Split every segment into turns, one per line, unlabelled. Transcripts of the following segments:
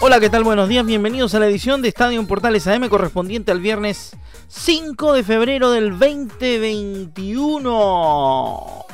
Hola, ¿qué tal? Buenos días, bienvenidos a la edición de Estadio Portales AM correspondiente al viernes 5 de febrero del 2021.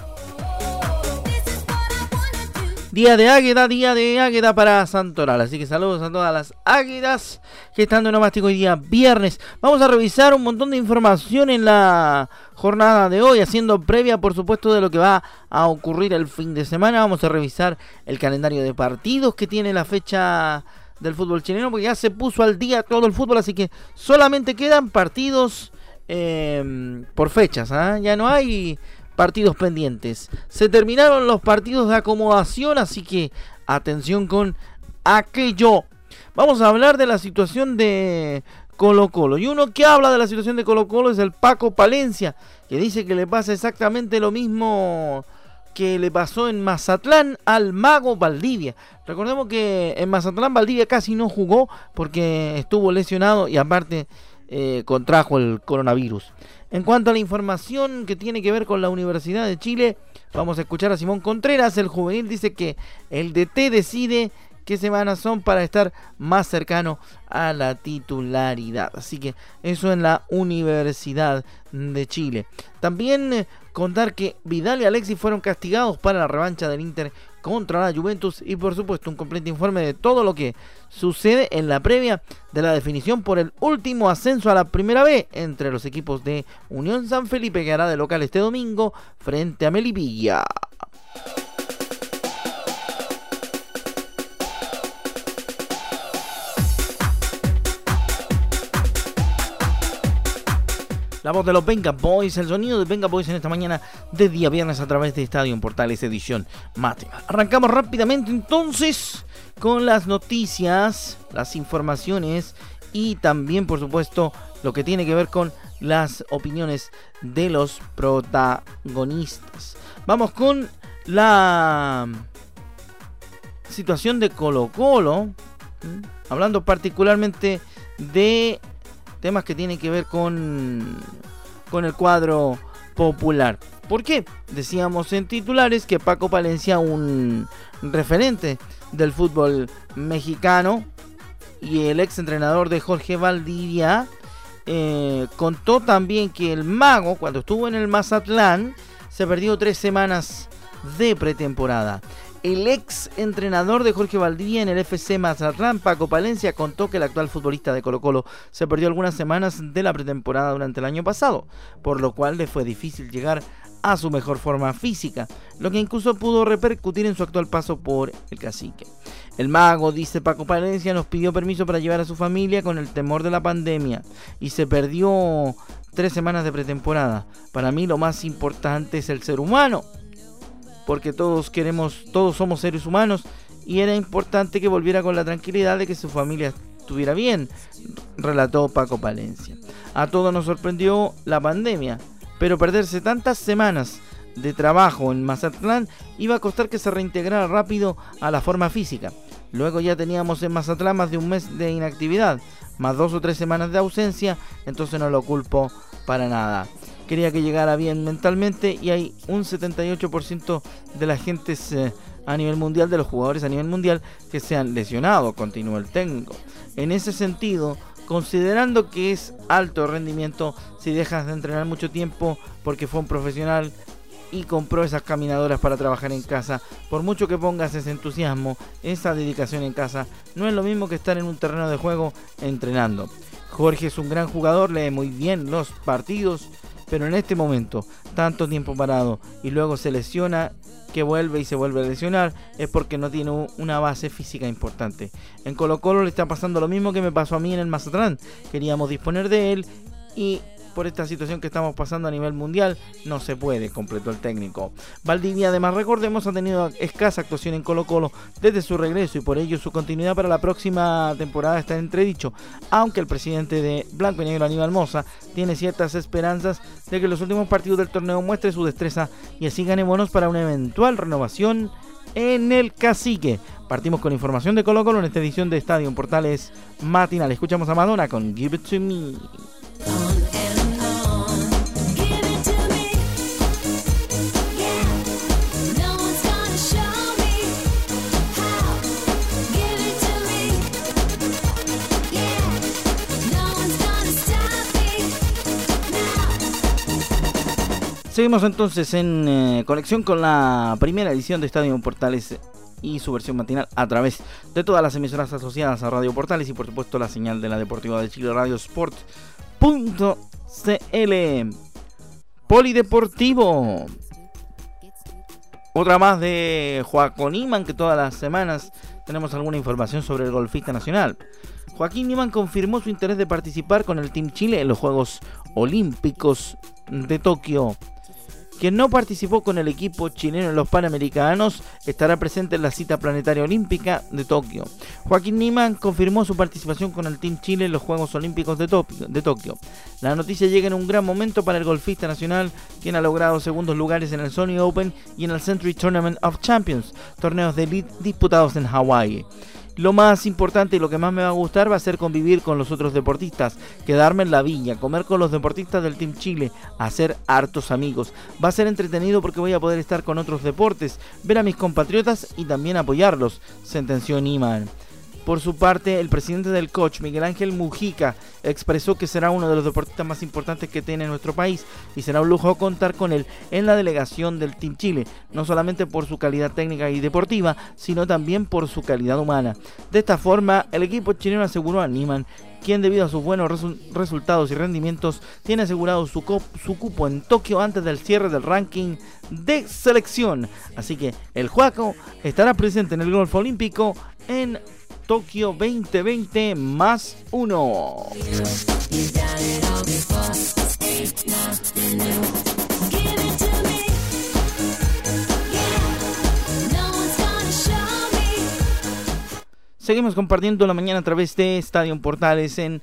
Día de Águeda, día de Águeda para Santoral. Así que saludos a todas las Águedas que están de nomástico hoy día viernes. Vamos a revisar un montón de información en la jornada de hoy, haciendo previa, por supuesto, de lo que va a ocurrir el fin de semana. Vamos a revisar el calendario de partidos que tiene la fecha del fútbol chileno, porque ya se puso al día todo el fútbol, así que solamente quedan partidos em, por fechas, ¿ah? ya no hay partidos pendientes. Se terminaron los partidos de acomodación, así que atención con aquello. Vamos a hablar de la situación de Colo Colo. Y uno que habla de la situación de Colo Colo es el Paco Palencia, que dice que le pasa exactamente lo mismo que le pasó en Mazatlán al mago Valdivia. Recordemos que en Mazatlán Valdivia casi no jugó porque estuvo lesionado y aparte eh, contrajo el coronavirus. En cuanto a la información que tiene que ver con la Universidad de Chile, vamos a escuchar a Simón Contreras. El juvenil dice que el DT decide qué semanas son para estar más cercano a la titularidad. Así que eso en la Universidad de Chile. También eh, contar que Vidal y Alexis fueron castigados para la revancha del Inter contra la Juventus y por supuesto un completo informe de todo lo que sucede en la previa de la definición por el último ascenso a la primera B entre los equipos de Unión San Felipe que hará de local este domingo frente a Melipilla. La voz de los Venga Boys, el sonido de Venga Boys en esta mañana de día viernes a través de Estadio Portales Edición Mate. Arrancamos rápidamente entonces con las noticias, las informaciones y también por supuesto lo que tiene que ver con las opiniones de los protagonistas. Vamos con la situación de Colo Colo, hablando particularmente de temas que tienen que ver con, con el cuadro popular. ¿Por qué? Decíamos en titulares que Paco Palencia, un referente del fútbol mexicano y el ex entrenador de Jorge Valdivia, eh, contó también que el mago, cuando estuvo en el Mazatlán, se perdió tres semanas de pretemporada. El ex entrenador de Jorge Valdivia en el FC Mazatlán, Paco Palencia, contó que el actual futbolista de Colo Colo se perdió algunas semanas de la pretemporada durante el año pasado, por lo cual le fue difícil llegar a su mejor forma física, lo que incluso pudo repercutir en su actual paso por el cacique. El mago, dice Paco Palencia, nos pidió permiso para llevar a su familia con el temor de la pandemia y se perdió tres semanas de pretemporada. Para mí lo más importante es el ser humano porque todos queremos, todos somos seres humanos y era importante que volviera con la tranquilidad de que su familia estuviera bien, relató Paco Palencia. A todos nos sorprendió la pandemia, pero perderse tantas semanas de trabajo en Mazatlán iba a costar que se reintegrara rápido a la forma física. Luego ya teníamos en Mazatlán más de un mes de inactividad, más dos o tres semanas de ausencia, entonces no lo culpo para nada quería que llegara bien mentalmente y hay un 78% de la gente eh, a nivel mundial, de los jugadores a nivel mundial, que se han lesionado, continúa el técnico. En ese sentido, considerando que es alto rendimiento, si dejas de entrenar mucho tiempo porque fue un profesional y compró esas caminadoras para trabajar en casa, por mucho que pongas ese entusiasmo, esa dedicación en casa, no es lo mismo que estar en un terreno de juego entrenando. Jorge es un gran jugador, lee muy bien los partidos pero en este momento, tanto tiempo parado y luego se lesiona, que vuelve y se vuelve a lesionar, es porque no tiene una base física importante. En Colo Colo le está pasando lo mismo que me pasó a mí en el Mazatlán. Queríamos disponer de él y por esta situación que estamos pasando a nivel mundial, no se puede, completó el técnico. Valdivia, además, recordemos, ha tenido escasa actuación en Colo Colo desde su regreso y por ello su continuidad para la próxima temporada está entredicho, aunque el presidente de Blanco y Negro, Aníbal Moza, tiene ciertas esperanzas de que los últimos partidos del torneo muestre su destreza y así gane bonos para una eventual renovación en el cacique. Partimos con información de Colo Colo en esta edición de Estadio Portales Matinal. Escuchamos a Madonna con Give It To Me. Seguimos entonces en eh, conexión con la primera edición de Estadio Portales y su versión matinal a través de todas las emisoras asociadas a Radio Portales y por supuesto la señal de la Deportiva de Chile Radio Sport.cl Polideportivo. Otra más de Joaquín Niman que todas las semanas tenemos alguna información sobre el golfista nacional. Joaquín Niman confirmó su interés de participar con el Team Chile en los Juegos Olímpicos de Tokio quien no participó con el equipo chileno en los Panamericanos, estará presente en la cita planetaria olímpica de Tokio. Joaquín Niman confirmó su participación con el Team Chile en los Juegos Olímpicos de, Tokio. La noticia llega en un gran momento para el golfista nacional, quien ha logrado segundos lugares en el Sony Open y en el Century Tournament of Champions, torneos de elite disputados en Hawái. Lo más importante y lo que más me va a gustar va a ser convivir con los otros deportistas, quedarme en la villa, comer con los deportistas del Team Chile, hacer hartos amigos. Va a ser entretenido porque voy a poder estar con otros deportes, ver a mis compatriotas y también apoyarlos, sentenció Niman. Por su parte, el presidente del coach, Miguel Ángel Mujica, expresó que será uno de los deportistas más importantes que tiene nuestro país y será un lujo contar con él en la delegación del Team Chile, no solamente por su calidad técnica y deportiva, sino también por su calidad humana. De esta forma, el equipo chileno aseguró a Niman quien debido a sus buenos resultados y rendimientos tiene asegurado su, su, cupo en Tokio antes del cierre del ranking de selección. Así que el Juaco estará presente en el golf olímpico en Tokio 2020 más uno. Seguimos compartiendo la mañana a través de Estadio Portales en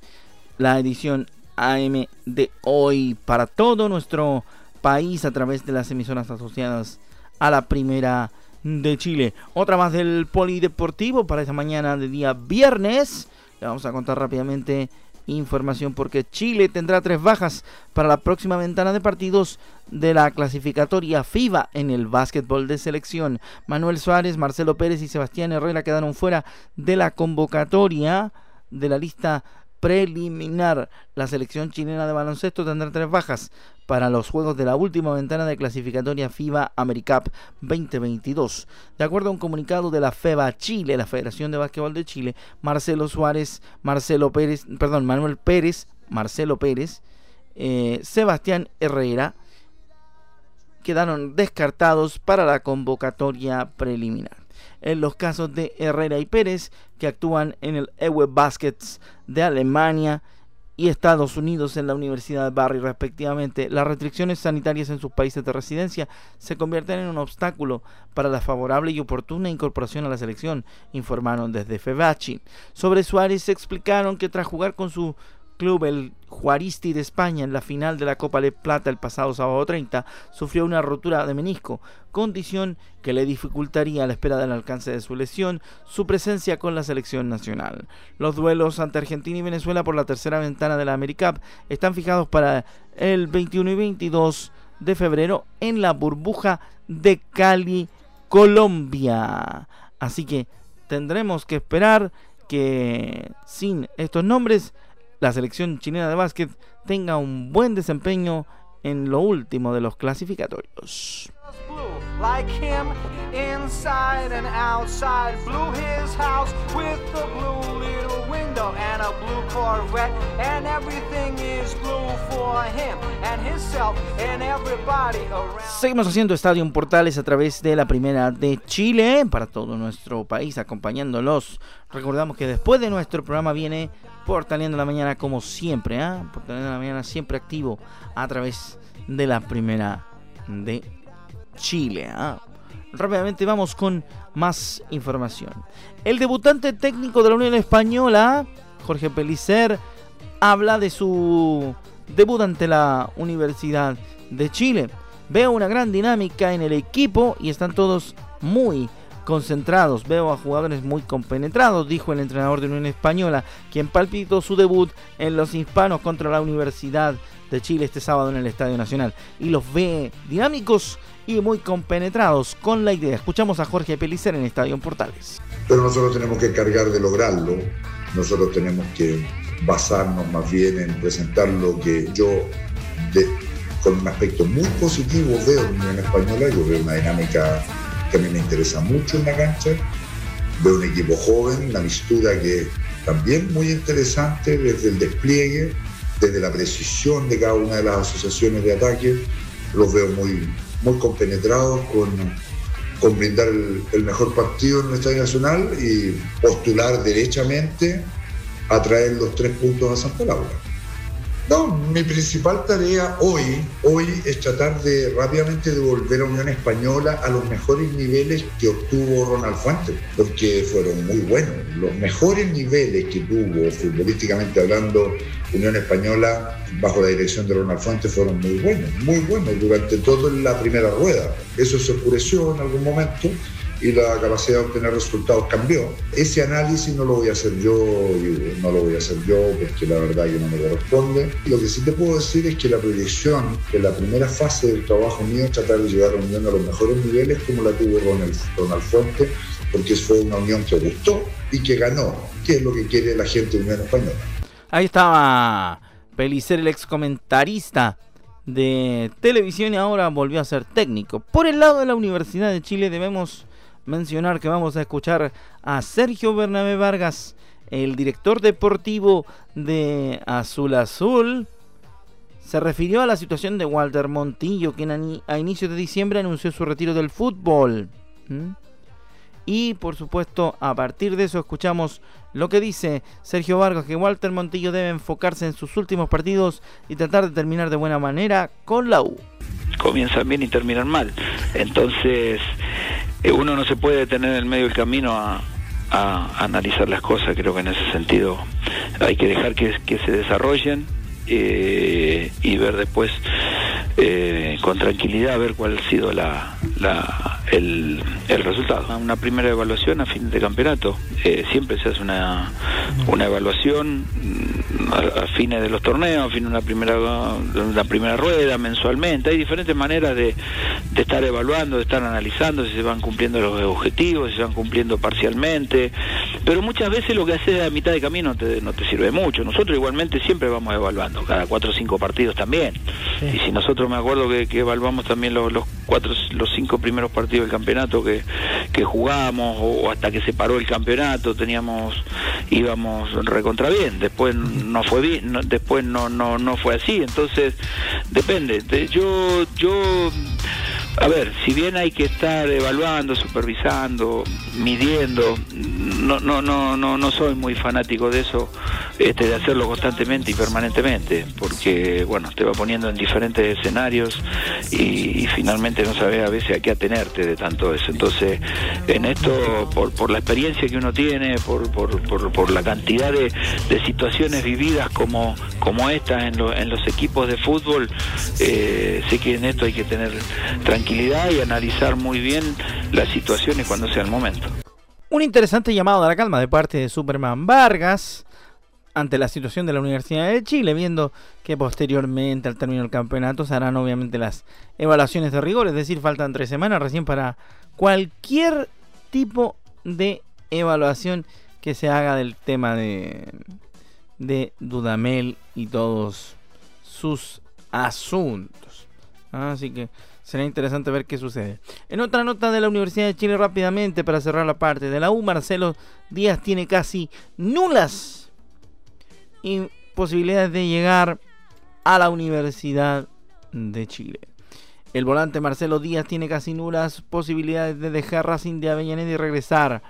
la edición AM de hoy para todo nuestro país a través de las emisoras asociadas a la primera de Chile. Otra más del Polideportivo para esta mañana de día viernes. Le vamos a contar rápidamente información porque Chile tendrá tres bajas para la próxima ventana de partidos de la clasificatoria FIBA en el básquetbol de selección. Manuel Suárez, Marcelo Pérez y Sebastián Herrera quedaron fuera de la convocatoria de la lista preliminar. La selección chilena de baloncesto tendrá tres bajas para los juegos de la última ventana de clasificatoria FIBA AmeriCup 2022. De acuerdo a un comunicado de la FEBA Chile, la Federación de Básquetbol de Chile, Marcelo Suárez, Marcelo Pérez, perdón, Manuel Pérez, Marcelo Pérez, eh, Sebastián Herrera, quedaron descartados para la convocatoria preliminar. En los casos de Herrera y Pérez, que actúan en el EWE Baskets de Alemania, y Estados Unidos en la Universidad de Barry respectivamente, las restricciones sanitarias en sus países de residencia se convierten en un obstáculo para la favorable y oportuna incorporación a la selección, informaron desde Febachi. Sobre Suárez se explicaron que tras jugar con su club, el Juaristi de España, en la final de la Copa de Plata el pasado sábado 30, sufrió una rotura de menisco, condición que le dificultaría a la espera del alcance de su lesión su presencia con la selección nacional. Los duelos ante Argentina y Venezuela por la tercera ventana de la AmeriCup están fijados para el 21 y 22 de febrero en la burbuja de Cali, Colombia. Así que tendremos que esperar que sin estos nombres la selección chilena de básquet tenga un buen desempeño en lo último de los clasificatorios. Seguimos haciendo Estadio Portales a través de la primera de Chile para todo nuestro país, acompañándolos. Recordamos que después de nuestro programa viene Portaleando la Mañana, como siempre, ¿eh? Portaleando la Mañana siempre activo a través de la primera de Chile. ¿ah? Rápidamente vamos con más información. El debutante técnico de la Unión Española, Jorge Pelicer, habla de su debut ante la Universidad de Chile. Veo una gran dinámica en el equipo y están todos muy concentrados. Veo a jugadores muy compenetrados, dijo el entrenador de Unión Española, quien palpitó su debut en los hispanos contra la Universidad de Chile este sábado en el Estadio Nacional. Y los ve dinámicos y muy compenetrados con la idea. Escuchamos a Jorge Pelicer en Estadio Portales.
Pero nosotros tenemos que cargar de lograrlo. Nosotros tenemos que basarnos más bien en presentar lo que yo, con un aspecto muy positivo, veo en Unión Española. Yo veo una dinámica que a mí me interesa mucho en la cancha. Veo un equipo joven, una mistura que también muy interesante desde el despliegue, desde la precisión de cada una de las asociaciones de ataque. Los veo muy, muy compenetrados con, brindar el, mejor partido en el Estadio Nacional y postular derechamente a traer los tres puntos a Santa Laura. No, mi principal tarea hoy, hoy es tratar de rápidamente devolver a Unión Española a los mejores niveles que obtuvo Ronald Fuentes, porque fueron muy buenos. Los mejores niveles que tuvo futbolísticamente hablando Unión Española bajo la dirección de Ronald Fuentes fueron muy buenos, muy buenos durante toda la primera rueda. Eso se oscureció en algún momento y la capacidad de obtener resultados cambió. Ese análisis no lo voy a hacer yo, no lo voy a hacer yo porque la verdad que no me corresponde. Lo que sí te puedo decir es que la proyección en la primera fase del trabajo mío es tratar de llevar a la Unión a los mejores niveles como la tuvo Ronald, Ronald Fuentes, porque fue una unión que gustó y que ganó, que es lo que quiere la gente de Unión Española.
Ahí estaba Pelicer, el ex comentarista de televisión y ahora volvió a ser técnico. Por el lado de la Universidad de Chile debemos mencionar que vamos a escuchar a Sergio Bernabé Vargas, el director deportivo de Azul Azul. Se refirió a la situación de Walter Montillo, quien a inicios de diciembre anunció su retiro del fútbol. Y por supuesto, a partir de eso escuchamos lo que dice Sergio Vargas, que Walter Montillo debe enfocarse en sus últimos partidos y tratar de terminar de buena manera con la U.
Comienzan bien y terminan mal. Entonces, eh, uno no se puede detener en el medio del camino a, analizar las cosas. Creo que en ese sentido hay que dejar que, se desarrollen eh, y ver después eh, con tranquilidad ver cuál ha sido la, el, el, resultado. Una primera evaluación a fin de campeonato. Eh, siempre se hace una, una evaluación mm, a, fines de los torneos, a fines de una primera, una primera rueda, mensualmente. Hay diferentes maneras de, de, estar evaluando, de estar analizando si se van cumpliendo los objetivos, si se van cumpliendo parcialmente. Pero muchas veces lo que haces a mitad de camino te, no te sirve mucho. Nosotros igualmente siempre vamos evaluando, cada cuatro o cinco partidos también. Y si nosotros me acuerdo que, evaluamos también los, cuatro, los cinco primeros partidos del campeonato que, que jugamos o, hasta que se paró el campeonato teníamos íbamos recontra bien después no fue bien después no no no fue así entonces depende yo yo a ver, si bien hay que estar evaluando, supervisando, midiendo, no, no, no, no, no soy muy fanático de eso, este, de hacerlo constantemente y permanentemente, porque bueno, te va poniendo en diferentes escenarios y, finalmente no sabes a veces a qué atenerte de tanto eso. Entonces, en esto, por, por la experiencia que uno tiene, por, por, por, la cantidad de, de, situaciones vividas como, como estas en, en los equipos de fútbol, eh, sé que en esto hay que tener tranquilidad tranquilidad y analizar muy bien las situaciones cuando sea el momento.
Un interesante llamado a la calma de parte de Superman Vargas ante la situación de la Universidad de Chile, viendo que posteriormente al término del campeonato se harán obviamente las evaluaciones de rigor, es decir, faltan tres semanas recién para cualquier tipo de evaluación que se haga del tema de, de Dudamel y todos sus asuntos. Así que Será interesante ver qué sucede. En otra nota de la Universidad de Chile rápidamente para cerrar la parte de la U, Marcelo Díaz tiene casi nulas posibilidades de llegar a la Universidad de Chile. El volante Marcelo Díaz tiene casi nulas posibilidades de dejar Racing de Avellaneda y regresar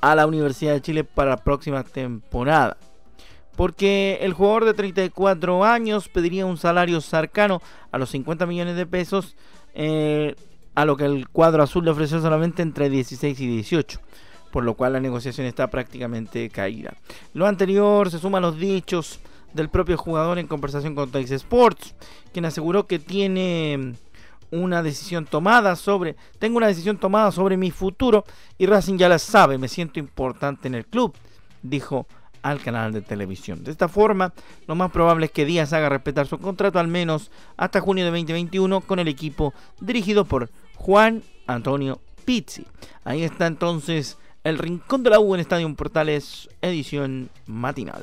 a la Universidad de Chile para la próxima temporada. Porque el jugador de 34 años pediría un salario cercano a los 50 millones de pesos, eh, a lo que el cuadro azul le ofreció solamente entre 16 y 18 por lo cual la negociación está prácticamente caída. Lo anterior se suma a los dichos del propio jugador en conversación con Tax Sports, quien aseguró que tiene una decisión tomada sobre, tengo una decisión tomada sobre mi futuro y Racing ya la sabe, me siento importante en el club, dijo al canal de televisión. De esta forma, lo más probable es que Díaz haga respetar su contrato al menos hasta junio de 2021 con el equipo dirigido por Juan Antonio Pizzi. Ahí está entonces el Rincón de la U en Estadio Portales, edición matinal.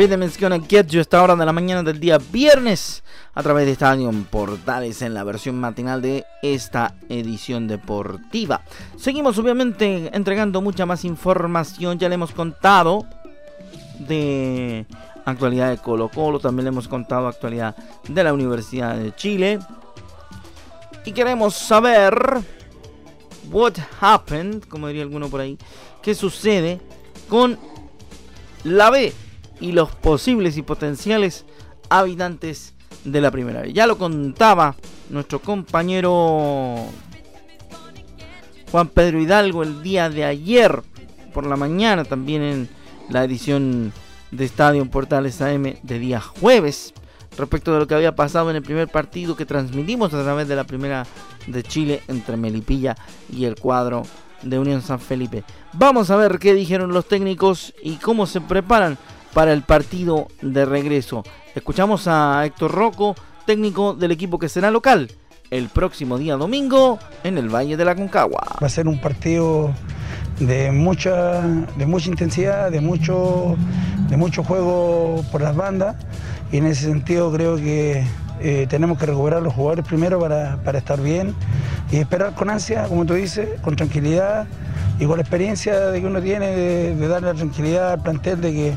Rhythm is Gonna Get esta hora de la mañana del día viernes a través de Estadio Portales en la versión matinal de esta edición deportiva. Seguimos obviamente entregando mucha más información, ya le hemos contado de actualidad de Colo Colo, también le hemos contado actualidad de la Universidad de Chile. Y queremos saber what happened, como diría alguno por ahí, qué sucede con la B y los posibles y potenciales habitantes de la primera vez. Ya lo contaba nuestro compañero Juan Pedro Hidalgo el día de ayer por la mañana, también en la edición de Estadio Portales AM de día jueves, respecto de lo que había pasado en el primer partido que transmitimos a través de la primera de Chile entre Melipilla y el cuadro de Unión San Felipe. Vamos a ver qué dijeron los técnicos y cómo se preparan para el partido de regreso. Escuchamos a Héctor Rocco, técnico del equipo que será local el próximo día domingo en el Valle de la Concagua.
Va a ser un partido de mucha, de mucha intensidad, de mucho, de mucho juego por las bandas y en ese sentido creo que eh, tenemos que recuperar los jugadores primero para, estar bien y esperar con ansia, como tú dices, con tranquilidad y con la experiencia que uno tiene de, de darle la tranquilidad al plantel de que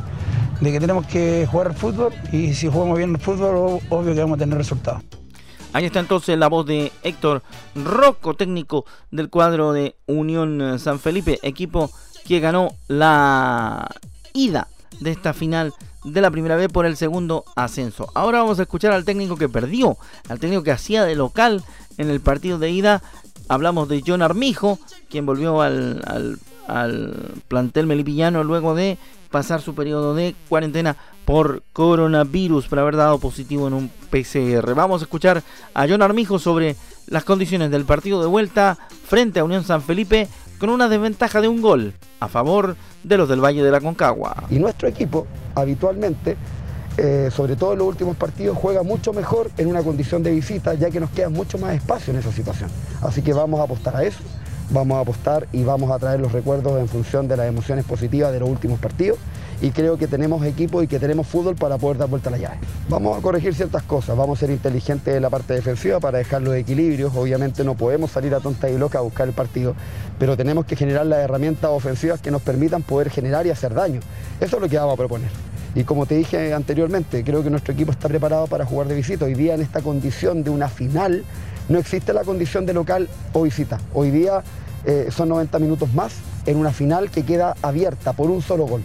de que tenemos que jugar fútbol y si jugamos bien el fútbol, obvio que vamos a tener resultados.
Ahí está entonces la voz de Héctor Rocco, técnico del cuadro de Unión San Felipe, equipo que ganó la ida de esta final de la primera vez por el segundo ascenso. Ahora vamos a escuchar al técnico que perdió, al técnico que hacía de local en el partido de ida. Hablamos de John Armijo, quien volvió al, al plantel melipillano luego de pasar su periodo de cuarentena por coronavirus por haber dado positivo en un PCR. Vamos a escuchar a John Armijo sobre las condiciones del partido de vuelta frente a Unión San Felipe con una desventaja de un gol a favor de los del Valle de la Concagua.
Y nuestro equipo habitualmente, eh, sobre todo en los últimos partidos, juega mucho mejor en una condición de visita ya que nos queda mucho más espacio en esa situación. Así que vamos a apostar a eso vamos a apostar y vamos a traer los recuerdos en función de las emociones positivas de los últimos partidos y creo que tenemos equipo y que tenemos fútbol para poder dar vuelta a la llave. Vamos a corregir ciertas cosas, vamos a ser inteligentes en la parte defensiva para dejar los equilibrios, obviamente no podemos salir a tonta y loca a buscar el partido, pero tenemos que generar las herramientas ofensivas que nos permitan poder generar y hacer daño. Eso es lo que vamos a proponer. Y como te dije anteriormente, creo que nuestro equipo está preparado para jugar de visita. Hoy día en esta condición de una final no existe la condición de local o visita. Hoy día eh, son 90 minutos más en una final que queda abierta por un solo gol.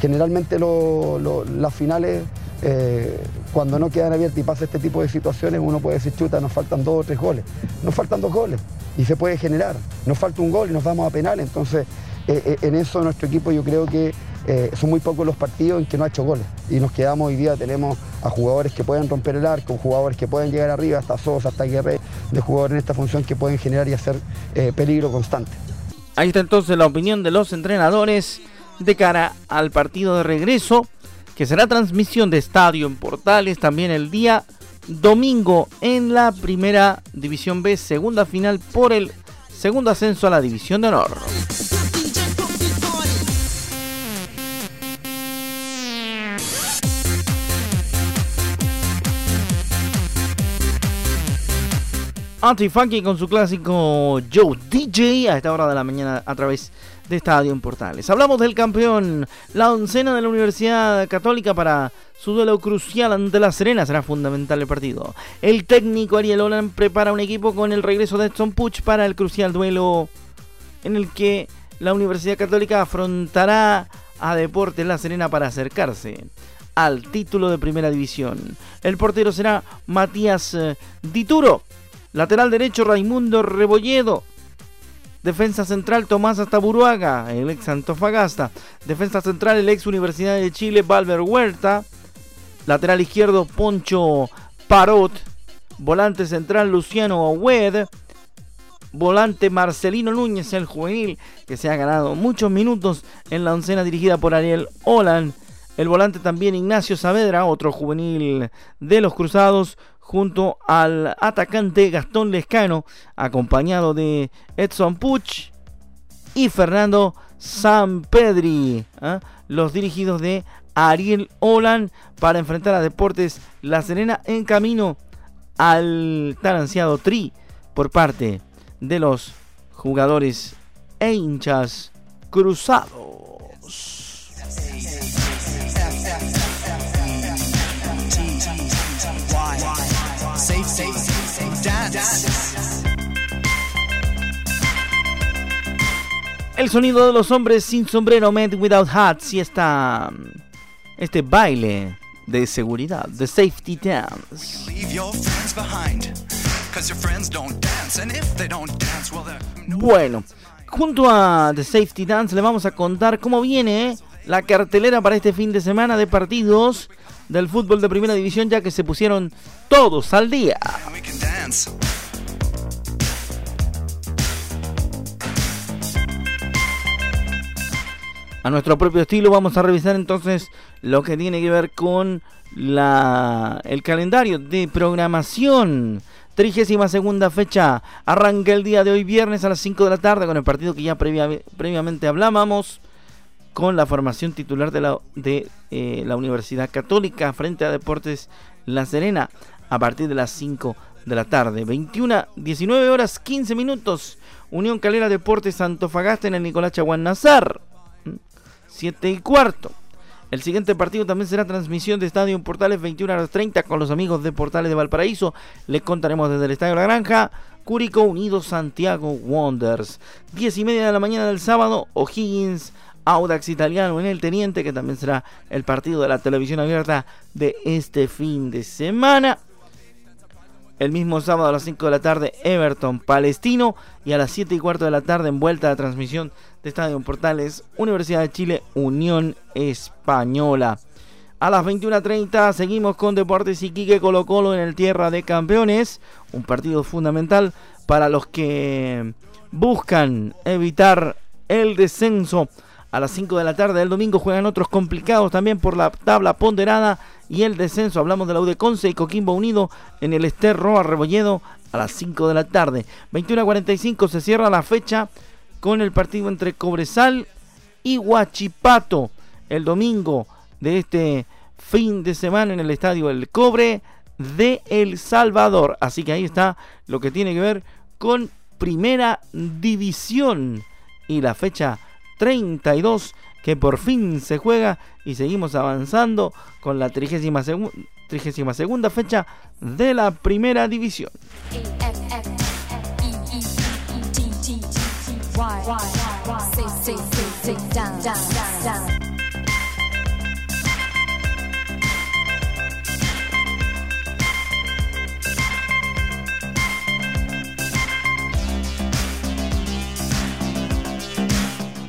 Generalmente las finales, eh, cuando no quedan abiertas y pasa este tipo de situaciones, uno puede decir, chuta, nos faltan dos o tres goles. Nos faltan dos goles y se puede generar. Nos falta un gol y nos vamos a penal. Entonces, eh, en eso nuestro equipo yo creo que son muy pocos los partidos en que no ha hecho goles. Y nos quedamos hoy día, tenemos a jugadores que pueden romper el arco, jugadores que pueden llegar arriba, hasta Sosa, hasta Guerre, de jugadores en esta función que pueden generar y hacer eh, peligro constante.
Ahí está entonces la opinión de los entrenadores de cara al partido de regreso, que será transmisión de estadio en Portales también el día domingo en la primera División B, segunda final por el segundo ascenso a la División de Honor. Anti-Funky con su clásico Joe DJ a esta hora de la mañana a través de Estadio en Portales. Hablamos del campeón, la oncena de la Universidad Católica para su duelo crucial ante La Serena será fundamental el partido. El técnico Ariel Olan prepara un equipo con el regreso de Edson Puch para el crucial duelo en el que la Universidad Católica afrontará a Deportes La Serena para acercarse al título de primera división. El portero será Matías eh, Dituro Lateral derecho Raimundo Rebolledo. Defensa central Tomás Astaburuaga, el ex Antofagasta. Defensa central el ex Universidad de Chile Valver Huerta. Lateral izquierdo Poncho Parot. Volante central Luciano Wed. Volante Marcelino Núñez, el juvenil, que se ha ganado muchos minutos en la oncena dirigida por Ariel Olan. El volante también Ignacio Saavedra, otro juvenil de los Cruzados junto al atacante Gastón Lescano, acompañado de Edson Puch y Fernando Sampedri, ¿ah? los dirigidos de Ariel Olan para enfrentar a Deportes La Serena en camino al tan ansiado tri por parte de los jugadores e hinchas cruzados. El sonido de los hombres sin sombrero, Men Without Hats, y esta, este baile de seguridad, de safety dance. Bueno, junto a The Safety Dance le vamos a contar cómo viene la cartelera para este fin de semana de partidos del fútbol de primera división, ya que se pusieron todos al día. A nuestro propio estilo vamos a revisar entonces lo que tiene que ver con la, el calendario de programación. 32 segunda fecha arranca el día de hoy viernes a las 5 de la tarde con el partido que ya previamente hablábamos con la formación titular de la, de, eh, la Universidad Católica frente a Deportes La Serena a partir de las 5 de la tarde. 21, 19 horas 15 minutos. Unión Calera Deportes Antofagasta en el Nicolás Chaguán Nazar. 7 y cuarto. El siguiente partido también será transmisión de Estadio Portales 21 horas 30 con los amigos de Portales de Valparaíso. Les contaremos desde el Estadio La Granja. Curico Unido Santiago Wonders. 10 y media de la mañana del sábado. O'Higgins Audax Italiano en el Teniente, que también será el partido de la televisión abierta de este fin de semana. El mismo sábado a las 5 de la tarde, Everton Palestino. Y a las 7 y cuarto de la tarde, en vuelta a la transmisión de Estadio Portales, Universidad de Chile, Unión Española. A las 21.30 seguimos con Deportes Iquique Colo Colo en el Tierra de Campeones. Un partido fundamental para los que buscan evitar el descenso a las 5 de la tarde del domingo juegan otros complicados también por la tabla ponderada y el descenso. Hablamos de la UD y Coquimbo Unido en el Ester Roa Rebolledo a las 5 de la tarde. 21 a 45 se cierra la fecha con el partido entre Cobresal y Huachipato el domingo de este fin de semana en el estadio El Cobre de El Salvador. Así que ahí está lo que tiene que ver con Primera División y la fecha 32 que por fin se juega y seguimos avanzando con la 32 segunda fecha de la primera división.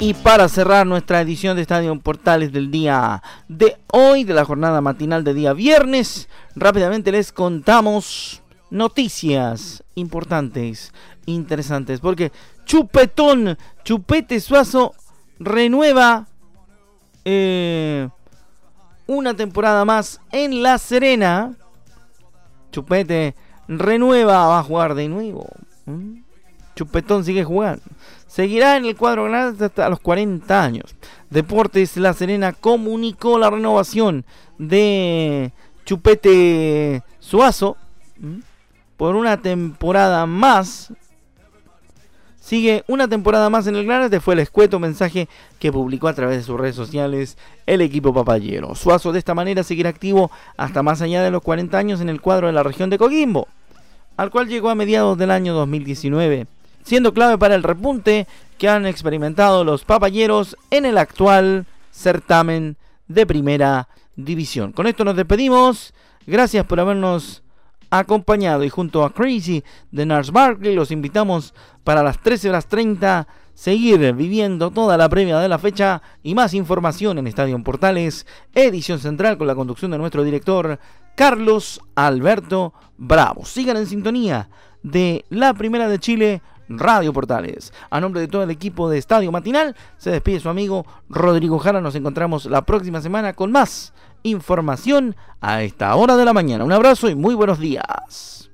Y para cerrar nuestra edición de Estadio Portales del día de hoy, de la jornada matinal de día viernes, rápidamente les contamos noticias importantes, interesantes, porque Chupetón, Chupete Suazo renueva eh, una temporada más en La Serena. Chupete renueva, va a jugar de nuevo. Chupetón sigue jugando. Seguirá en el cuadro grande hasta los 40 años. Deportes La Serena comunicó la renovación de Chupete Suazo por una temporada más. Sigue una temporada más en el Este Fue el escueto mensaje que publicó a través de sus redes sociales el equipo papayero. Suazo de esta manera seguirá activo hasta más allá de los 40 años en el cuadro de la región de Coquimbo, al cual llegó a mediados del año 2019 siendo clave para el repunte que han experimentado los papayeros en el actual certamen de primera división. Con esto nos despedimos. Gracias por habernos acompañado y junto a Crazy de Nars Barkley los invitamos para las 13 horas 30 seguir viviendo toda la previa de la fecha y más información en Estadio Portales, edición central con la conducción de nuestro director Carlos Alberto Bravo. Sigan en sintonía de la Primera de Chile Radio Portales. A nombre de todo el equipo de Estadio Matinal, se despide su amigo Rodrigo Jara. Nos encontramos la próxima semana con más información a esta hora de la mañana. Un abrazo y muy buenos días.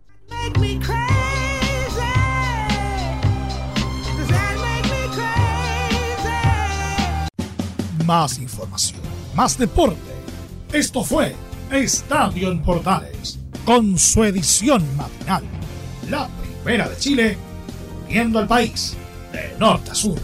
Más información, más deporte. Esto fue Estadio en Portales, con su edición matinal. La primera de Chile uniendo al país de norte a sur.